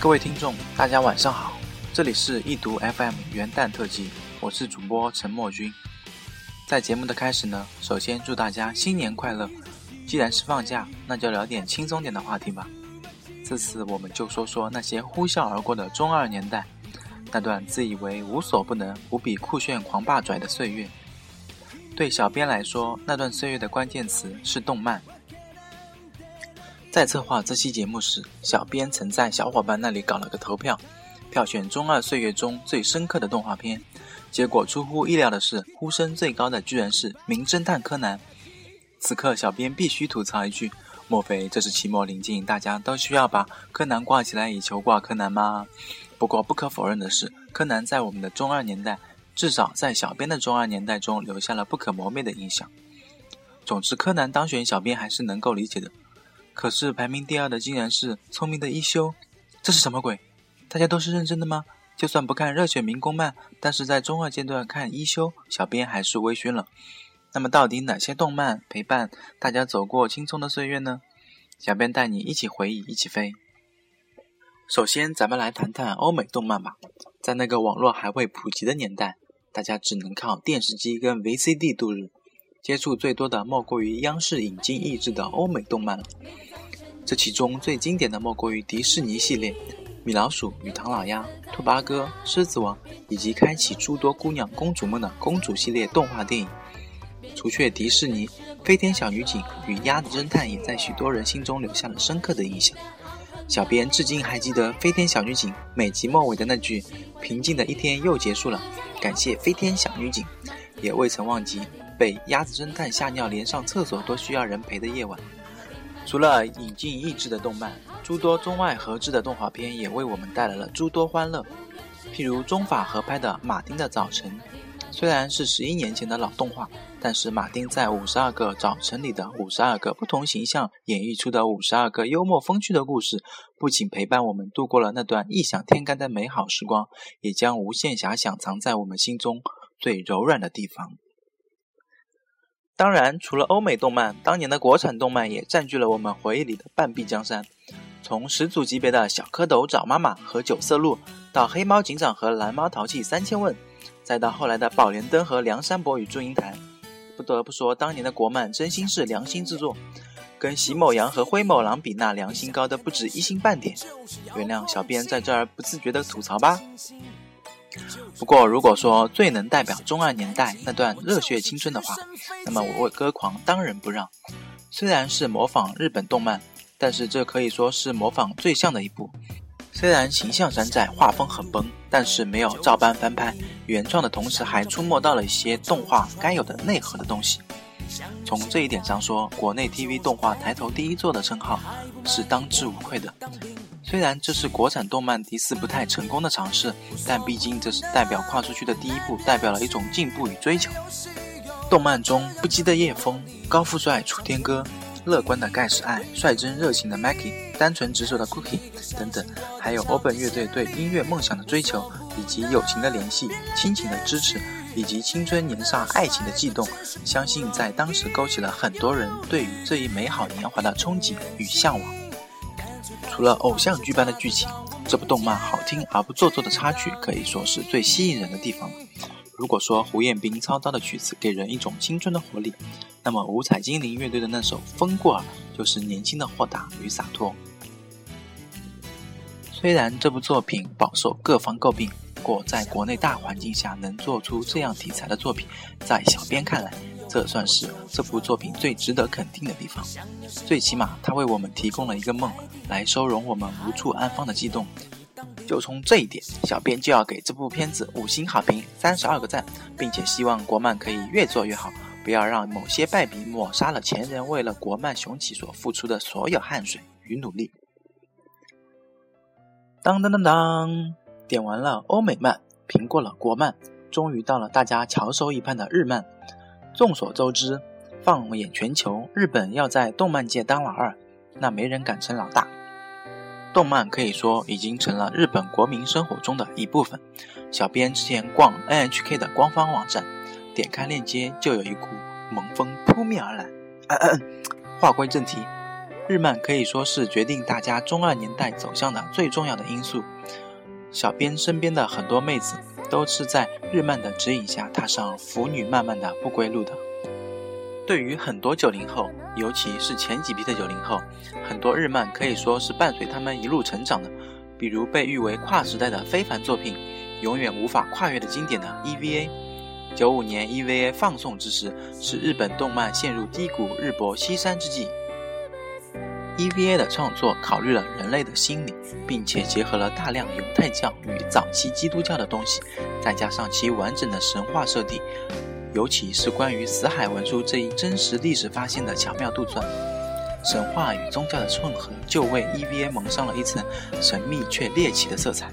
各位听众，大家晚上好，这里是易读 FM 元旦特辑，我是主播陈默君。在节目的开始呢，首先祝大家新年快乐。既然是放假，那就聊点轻松点的话题吧。这次我们就说说那些呼啸而过的中二年代，那段自以为无所不能、无比酷炫、狂霸拽的岁月。对小编来说，那段岁月的关键词是动漫。在策划这期节目时，小编曾在小伙伴那里搞了个投票，票选中二岁月中最深刻的动画片。结果出乎意料的是，呼声最高的居然是《名侦探柯南》。此刻，小编必须吐槽一句：莫非这是期末临近，大家都需要把柯南挂起来以求挂柯南吗？不过，不可否认的是，柯南在我们的中二年代，至少在小编的中二年代中，留下了不可磨灭的印象。总之，柯南当选，小编还是能够理解的。可是排名第二的竟然是聪明的一休，这是什么鬼？大家都是认真的吗？就算不看热血民工漫，但是在中二阶段看一休，小编还是微醺了。那么到底哪些动漫陪伴大家走过青葱的岁月呢？小编带你一起回忆，一起飞。首先，咱们来谈谈欧美动漫吧。在那个网络还未普及的年代，大家只能靠电视机跟 VCD 度日，接触最多的莫过于央视引进译制的欧美动漫了。这其中最经典的莫过于迪士尼系列，《米老鼠与唐老鸭》、《兔八哥》、《狮子王》，以及开启诸多姑娘公主梦的公主系列动画电影。除却迪士尼，《飞天小女警》与《鸭子侦探》也在许多人心中留下了深刻的印象。小编至今还记得《飞天小女警》每集末尾的那句“平静的一天又结束了，感谢飞天小女警”，也未曾忘记被鸭子侦探吓尿连上厕所都需要人陪的夜晚。除了引进益智的动漫，诸多中外合制的动画片也为我们带来了诸多欢乐，譬如中法合拍的《马丁的早晨》。虽然是十一年前的老动画，但是马丁在五十二个早晨里的五十二个不同形象演绎出的五十二个幽默风趣的故事，不仅陪伴我们度过了那段异想天开的美好时光，也将无限遐想藏在我们心中最柔软的地方。当然，除了欧美动漫，当年的国产动漫也占据了我们回忆里的半壁江山。从始祖级别的小蝌蚪找妈妈和九色鹿，到黑猫警长和蓝猫淘气三千问。再到后来的《宝莲灯》和《梁山伯与祝英台》，不得不说，当年的国漫真心是良心制作，跟席某阳和灰某狼比，那良心高的不止一星半点。原谅小编在这儿不自觉的吐槽吧。不过，如果说最能代表中二年代那段热血青春的话，那么我为歌狂当仁不让。虽然是模仿日本动漫，但是这可以说是模仿最像的一部。虽然形象山寨、画风很崩，但是没有照搬翻拍，原创的同时还出没到了一些动画该有的内核的东西。从这一点上说，国内 TV 动画抬头第一座的称号是当之无愧的。虽然这是国产动漫第四不太成功的尝试，但毕竟这是代表跨出去的第一步，代表了一种进步与追求。动漫中不羁的叶枫、高富帅楚天歌。乐观的盖世爱，率真热情的 Mackie，单纯执着的 Cookie 等等，还有 Open 乐队对音乐梦想的追求，以及友情的联系、亲情的支持，以及青春年少爱情的悸动，相信在当时勾起了很多人对于这一美好年华的憧憬与向往。除了偶像剧般的剧情，这部动漫好听而不做作的插曲，可以说是最吸引人的地方了。如果说胡彦斌操刀的曲子给人一种青春的活力，那么五彩精灵乐队的那首《风过儿》就是年轻的豁达与洒脱。虽然这部作品饱受各方诟病，不过在国内大环境下能做出这样题材的作品，在小编看来，这算是这部作品最值得肯定的地方。最起码，它为我们提供了一个梦，来收容我们无处安放的激动。就从这一点，小编就要给这部片子五星好评，三十二个赞，并且希望国漫可以越做越好，不要让某些败笔抹杀了前人为了国漫雄起所付出的所有汗水与努力。当当当当，点完了欧美漫，评过了国漫，终于到了大家翘首以盼的日漫。众所周知，放眼全球，日本要在动漫界当老二，那没人敢称老大。动漫可以说已经成了日本国民生活中的一部分。小编之前逛 NHK 的官方网站，点开链接就有一股萌风扑面而来。咳咳话归正题，日漫可以说是决定大家中二年代走向的最重要的因素。小编身边的很多妹子都是在日漫的指引下踏上腐女漫漫的不归路的。对于很多九零后，尤其是前几批的九零后，很多日漫可以说是伴随他们一路成长的。比如被誉为跨时代的非凡作品，永远无法跨越的经典的 EVA。九五年 EVA 放送之时，是日本动漫陷入低谷、日薄西山之际。EVA 的创作考虑了人类的心理，并且结合了大量犹太教与早期基督教的东西，再加上其完整的神话设定。尤其是关于死海文书这一真实历史发现的巧妙杜撰，神话与宗教的混合就为 EVA 蒙上了一层神秘却猎奇的色彩。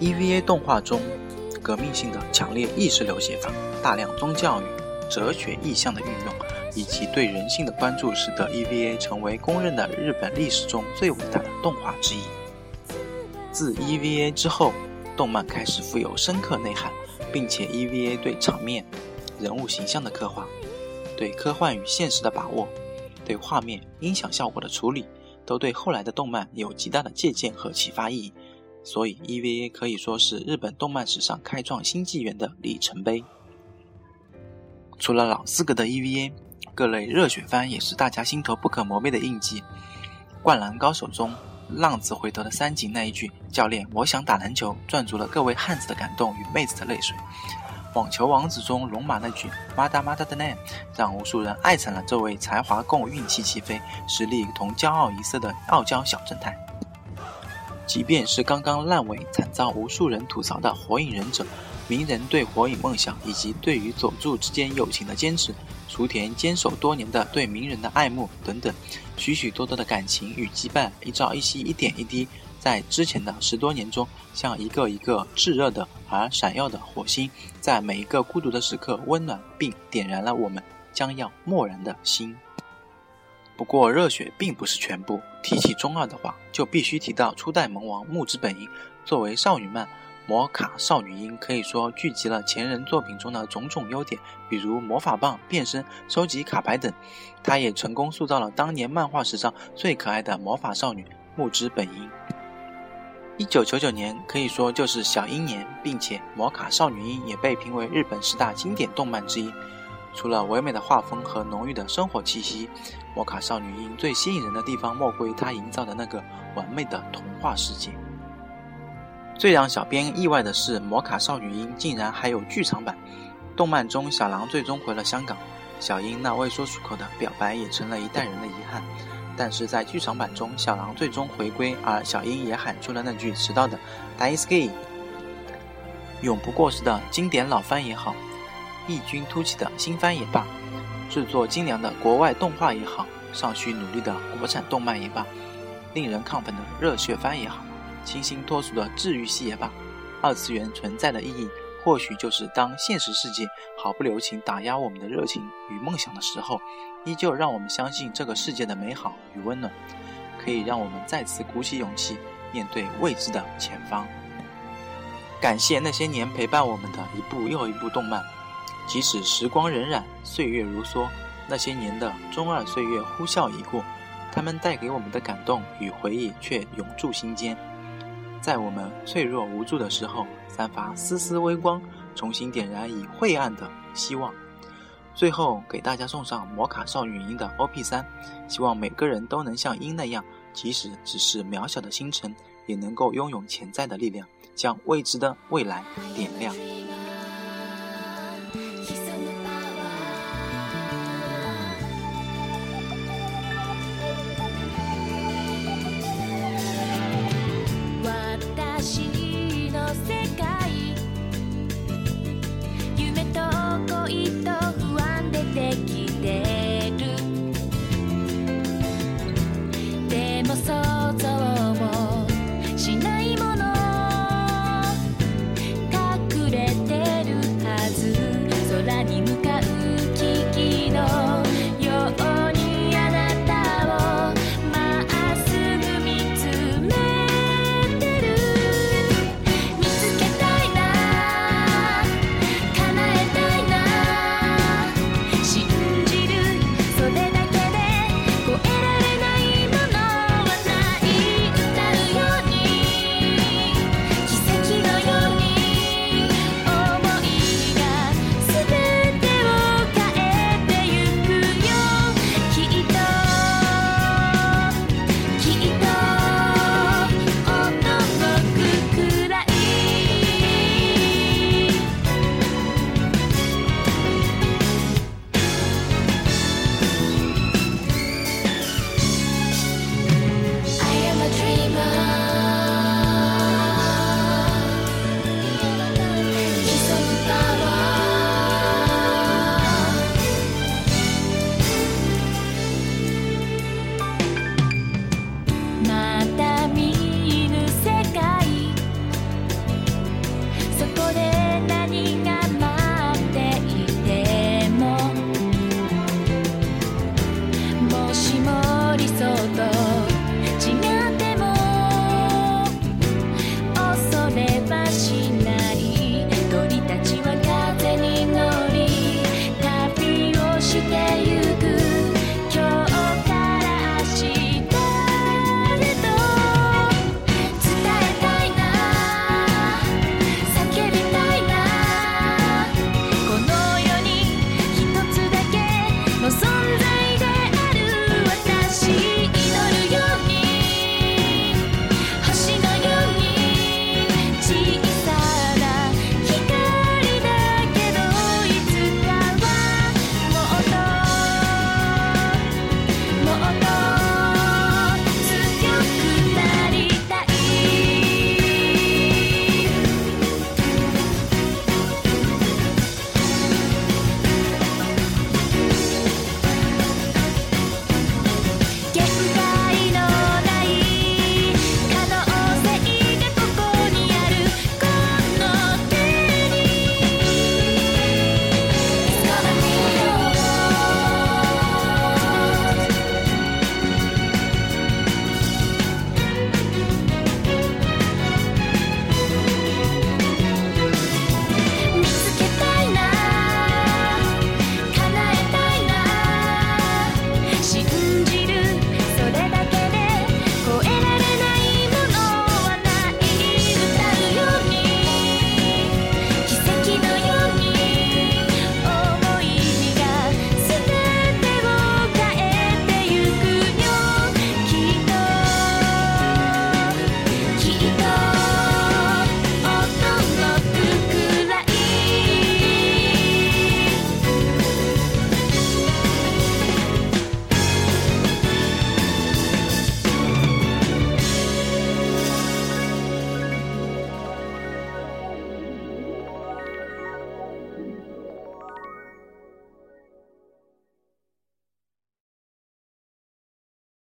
EVA 动画中革命性的强烈意识流写法、大量宗教与哲学意象的运用，以及对人性的关注，使得 EVA 成为公认的日本历史中最伟大的动画之一。自 EVA 之后，动漫开始富有深刻内涵，并且 EVA 对场面。人物形象的刻画，对科幻与现实的把握，对画面音响效果的处理，都对后来的动漫有极大的借鉴和启发意义。所以，EVA 可以说是日本动漫史上开创新纪元的里程碑。除了老四格的 EVA，各类热血番也是大家心头不可磨灭的印记。《灌篮高手》中浪子回头的三井那一句“教练，我想打篮球”，赚足了各位汉子的感动与妹子的泪水。网球王子中龙马那句“妈哒妈哒的 name”，让无数人爱惨了这位才华共运气齐飞、实力同骄傲一色的傲娇小正太。即便是刚刚烂尾、惨遭无数人吐槽的《火影忍者》，鸣人对火影梦想以及对于佐助之间友情的坚持，雏田坚守多年的对鸣人的爱慕等等，许许多多的感情与羁绊，一朝一夕、一点一滴。在之前的十多年中，像一个一个炙热的而闪耀的火星，在每一个孤独的时刻温暖并点燃了我们将要漠然的心。不过，热血并不是全部。提起中二的话，就必须提到初代萌王木之本樱。作为少女漫，魔卡少女樱可以说聚集了前人作品中的种种优点，比如魔法棒、变身、收集卡牌等。她也成功塑造了当年漫画史上最可爱的魔法少女木之本樱。一九九九年可以说就是小樱年，并且《魔卡少女樱》也被评为日本十大经典动漫之一。除了唯美的画风和浓郁的生活气息，《魔卡少女樱》最吸引人的地方莫过于它营造的那个完美的童话世界。最让小编意外的是，《魔卡少女樱》竟然还有剧场版。动漫中，小狼最终回了香港，小樱那未说出口的表白也成了一代人的遗憾。但是在剧场版中，小狼最终回归，而小樱也喊出了那句迟到的 “Daisuke”。永不过时的经典老番也好，异军突起的新番也罢，制作精良的国外动画也好，尚需努力的国产动漫也罢，令人亢奋的热血番也好，清新脱俗的治愈系也罢，二次元存在的意义。或许就是当现实世界毫不留情打压我们的热情与梦想的时候，依旧让我们相信这个世界的美好与温暖，可以让我们再次鼓起勇气面对未知的前方。感谢那些年陪伴我们的一部又一部动漫，即使时光荏苒，岁月如梭，那些年的中二岁月呼啸已过，他们带给我们的感动与回忆却永驻心间。在我们脆弱无助的时候，散发丝丝微光，重新点燃已晦暗的希望。最后给大家送上摩卡少女樱的 OP 三，希望每个人都能像樱那样，即使只是渺小的星辰，也能够拥有潜在的力量，将未知的未来点亮。